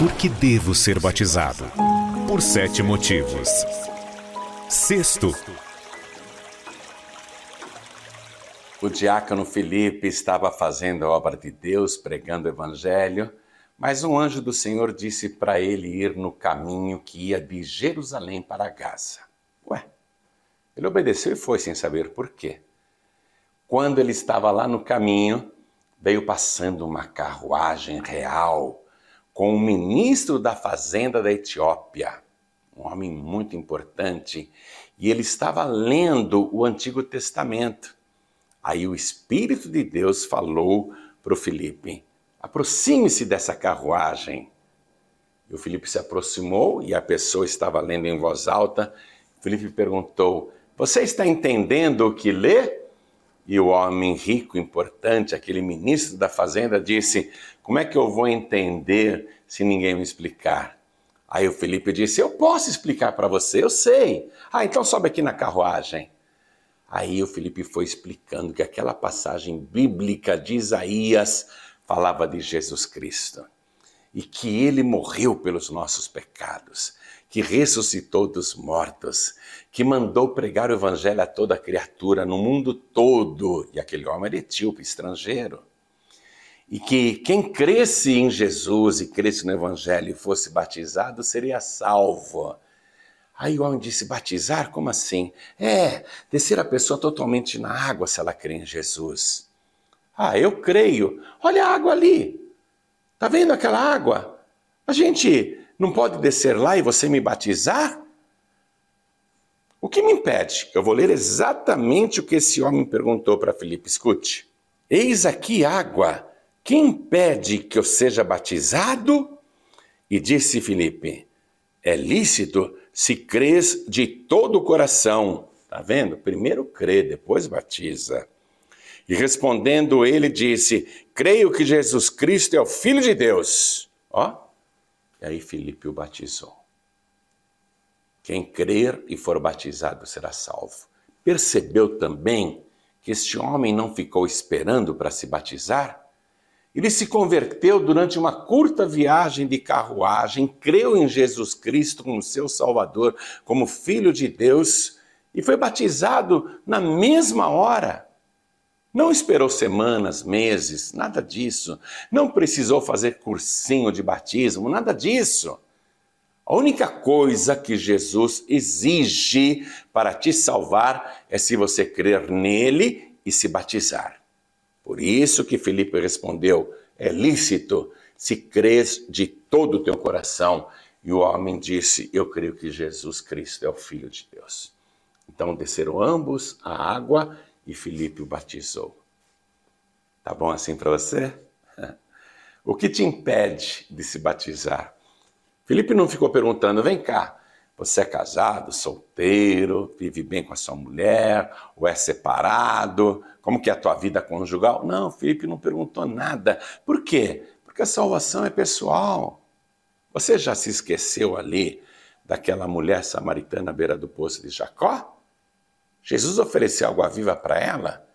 Por que devo ser batizado? Por sete motivos. Sexto, O diácono Felipe estava fazendo a obra de Deus, pregando o evangelho, mas um anjo do Senhor disse para ele ir no caminho que ia de Jerusalém para Gaza. Ué, ele obedeceu e foi sem saber por quê. Quando ele estava lá no caminho, veio passando uma carruagem real com o ministro da fazenda da Etiópia, um homem muito importante, e ele estava lendo o Antigo Testamento. Aí o Espírito de Deus falou para o Felipe: aproxime-se dessa carruagem. E o Felipe se aproximou e a pessoa estava lendo em voz alta. Felipe perguntou: Você está entendendo o que lê? E o homem rico, importante, aquele ministro da fazenda, disse: Como é que eu vou entender se ninguém me explicar? Aí o Felipe disse: Eu posso explicar para você, eu sei. Ah, então sobe aqui na carruagem. Aí o Felipe foi explicando que aquela passagem bíblica de Isaías falava de Jesus Cristo e que ele morreu pelos nossos pecados, que ressuscitou dos mortos, que mandou pregar o evangelho a toda criatura no mundo todo, e aquele homem era etíope, estrangeiro. E que quem cresce em Jesus e cresce no evangelho e fosse batizado seria salvo. Aí o homem disse: batizar? Como assim? É, descer a pessoa totalmente na água se ela crê em Jesus. Ah, eu creio. Olha a água ali. Tá vendo aquela água? A gente não pode descer lá e você me batizar? O que me impede? Eu vou ler exatamente o que esse homem perguntou para Filipe. Escute. Eis aqui água. Quem impede que eu seja batizado? E disse Filipe: É lícito se crês de todo o coração. Tá vendo? Primeiro crê, depois batiza. E respondendo ele disse: Creio que Jesus Cristo é o Filho de Deus. Ó. E aí Filipe o batizou. Quem crer e for batizado será salvo. Percebeu também que este homem não ficou esperando para se batizar? Ele se converteu durante uma curta viagem de carruagem, creu em Jesus Cristo como seu Salvador, como Filho de Deus e foi batizado na mesma hora. Não esperou semanas, meses, nada disso. Não precisou fazer cursinho de batismo, nada disso. A única coisa que Jesus exige para te salvar é se você crer nele e se batizar. Por isso que Felipe respondeu: é lícito se crês de todo o teu coração. E o homem disse: Eu creio que Jesus Cristo é o Filho de Deus. Então desceram ambos a água e Felipe o batizou. Tá bom assim para você? O que te impede de se batizar? Felipe não ficou perguntando: vem cá, você é casado, solteiro, vive bem com a sua mulher, ou é separado? Como que é a tua vida conjugal? Não, Felipe não perguntou nada. Por quê? Porque a salvação é pessoal. Você já se esqueceu ali daquela mulher samaritana à beira do poço de Jacó? Jesus ofereceu água viva para ela,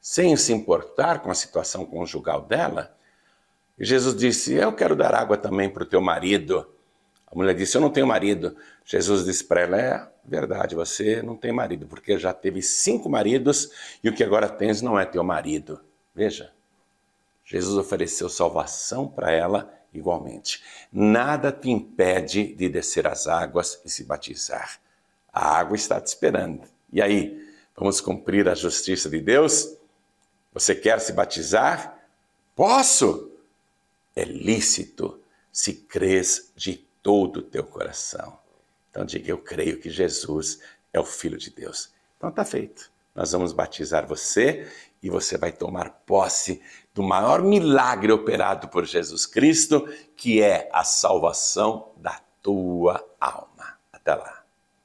sem se importar com a situação conjugal dela. E Jesus disse: Eu quero dar água também para o teu marido. A mulher disse: Eu não tenho marido. Jesus disse para ela: É verdade, você não tem marido, porque já teve cinco maridos e o que agora tens não é teu marido. Veja, Jesus ofereceu salvação para ela igualmente. Nada te impede de descer as águas e se batizar. A água está te esperando. E aí, vamos cumprir a justiça de Deus? Você quer se batizar? Posso! É lícito se crês de todo o teu coração. Então diga: Eu creio que Jesus é o Filho de Deus. Então está feito. Nós vamos batizar você e você vai tomar posse do maior milagre operado por Jesus Cristo, que é a salvação da tua alma. Até lá.